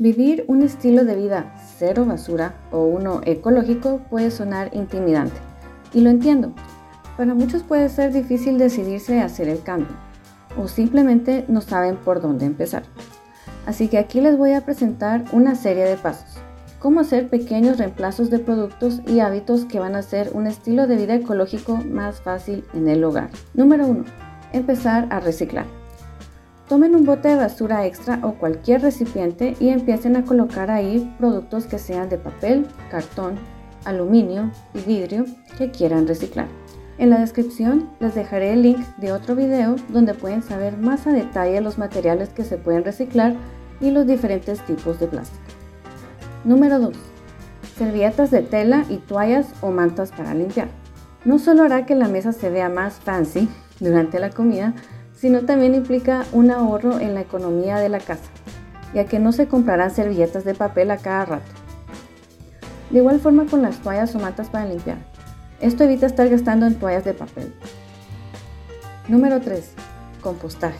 Vivir un estilo de vida cero basura o uno ecológico puede sonar intimidante, y lo entiendo. Para muchos puede ser difícil decidirse a hacer el cambio, o simplemente no saben por dónde empezar. Así que aquí les voy a presentar una serie de pasos. Cómo hacer pequeños reemplazos de productos y hábitos que van a hacer un estilo de vida ecológico más fácil en el hogar. Número 1. Empezar a reciclar. Tomen un bote de basura extra o cualquier recipiente y empiecen a colocar ahí productos que sean de papel, cartón, aluminio y vidrio que quieran reciclar. En la descripción les dejaré el link de otro video donde pueden saber más a detalle los materiales que se pueden reciclar y los diferentes tipos de plástico. Número 2. Servilletas de tela y toallas o mantas para limpiar. No solo hará que la mesa se vea más fancy durante la comida, sino también implica un ahorro en la economía de la casa, ya que no se comprarán servilletas de papel a cada rato. De igual forma con las toallas o matas para limpiar. Esto evita estar gastando en toallas de papel. Número 3. Compostaje.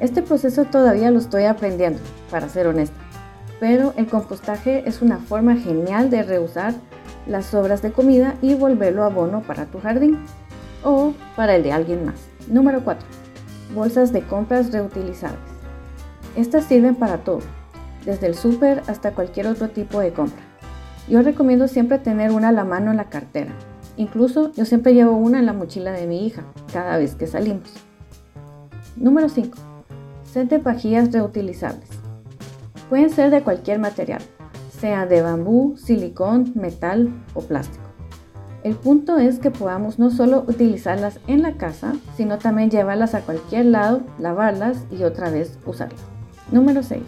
Este proceso todavía lo estoy aprendiendo, para ser honesta, pero el compostaje es una forma genial de reusar las sobras de comida y volverlo abono para tu jardín o para el de alguien más. Número 4 bolsas de compras reutilizables. Estas sirven para todo, desde el súper hasta cualquier otro tipo de compra. Yo recomiendo siempre tener una a la mano en la cartera. Incluso yo siempre llevo una en la mochila de mi hija cada vez que salimos. Número 5. Set de pajillas reutilizables. Pueden ser de cualquier material, sea de bambú, silicón, metal o plástico. El punto es que podamos no solo utilizarlas en la casa, sino también llevarlas a cualquier lado, lavarlas y otra vez usarlas. Número 6.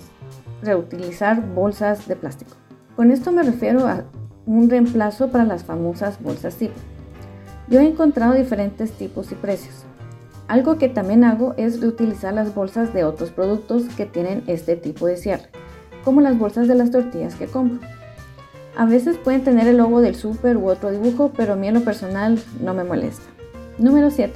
Reutilizar bolsas de plástico. Con esto me refiero a un reemplazo para las famosas bolsas zip. Yo he encontrado diferentes tipos y precios. Algo que también hago es reutilizar las bolsas de otros productos que tienen este tipo de cierre, como las bolsas de las tortillas que compro. A veces pueden tener el logo del súper u otro dibujo, pero a mí en lo personal no me molesta. Número 7.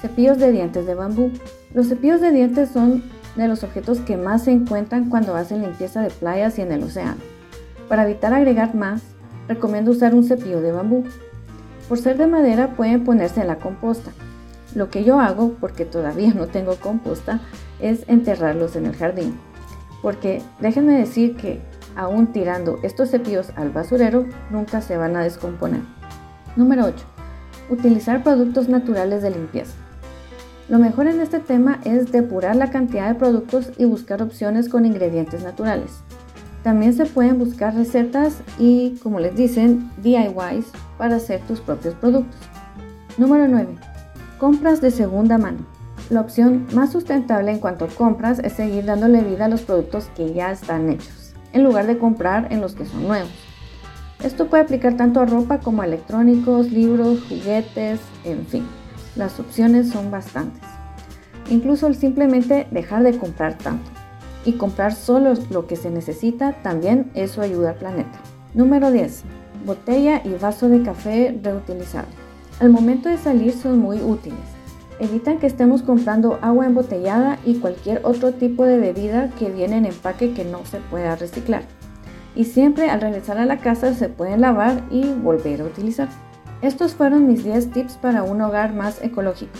Cepillos de dientes de bambú. Los cepillos de dientes son de los objetos que más se encuentran cuando hacen limpieza de playas y en el océano. Para evitar agregar más, recomiendo usar un cepillo de bambú. Por ser de madera pueden ponerse en la composta. Lo que yo hago, porque todavía no tengo composta, es enterrarlos en el jardín. Porque déjenme decir que aún tirando estos cepillos al basurero, nunca se van a descomponer. Número 8. Utilizar productos naturales de limpieza. Lo mejor en este tema es depurar la cantidad de productos y buscar opciones con ingredientes naturales. También se pueden buscar recetas y, como les dicen, DIYs para hacer tus propios productos. Número 9. Compras de segunda mano. La opción más sustentable en cuanto a compras es seguir dándole vida a los productos que ya están hechos en lugar de comprar en los que son nuevos. Esto puede aplicar tanto a ropa como a electrónicos, libros, juguetes, en fin. Las opciones son bastantes. Incluso el simplemente dejar de comprar tanto y comprar solo lo que se necesita también eso ayuda al planeta. Número 10. Botella y vaso de café reutilizable. Al momento de salir son muy útiles Evitan que estemos comprando agua embotellada y cualquier otro tipo de bebida que viene en empaque que no se pueda reciclar. Y siempre al regresar a la casa se pueden lavar y volver a utilizar. Estos fueron mis 10 tips para un hogar más ecológico.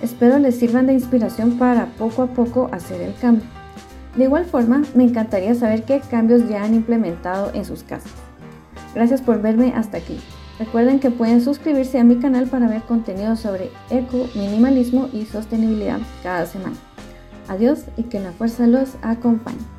Espero les sirvan de inspiración para poco a poco hacer el cambio. De igual forma, me encantaría saber qué cambios ya han implementado en sus casas. Gracias por verme hasta aquí. Recuerden que pueden suscribirse a mi canal para ver contenido sobre eco, minimalismo y sostenibilidad cada semana. Adiós y que la fuerza los acompañe.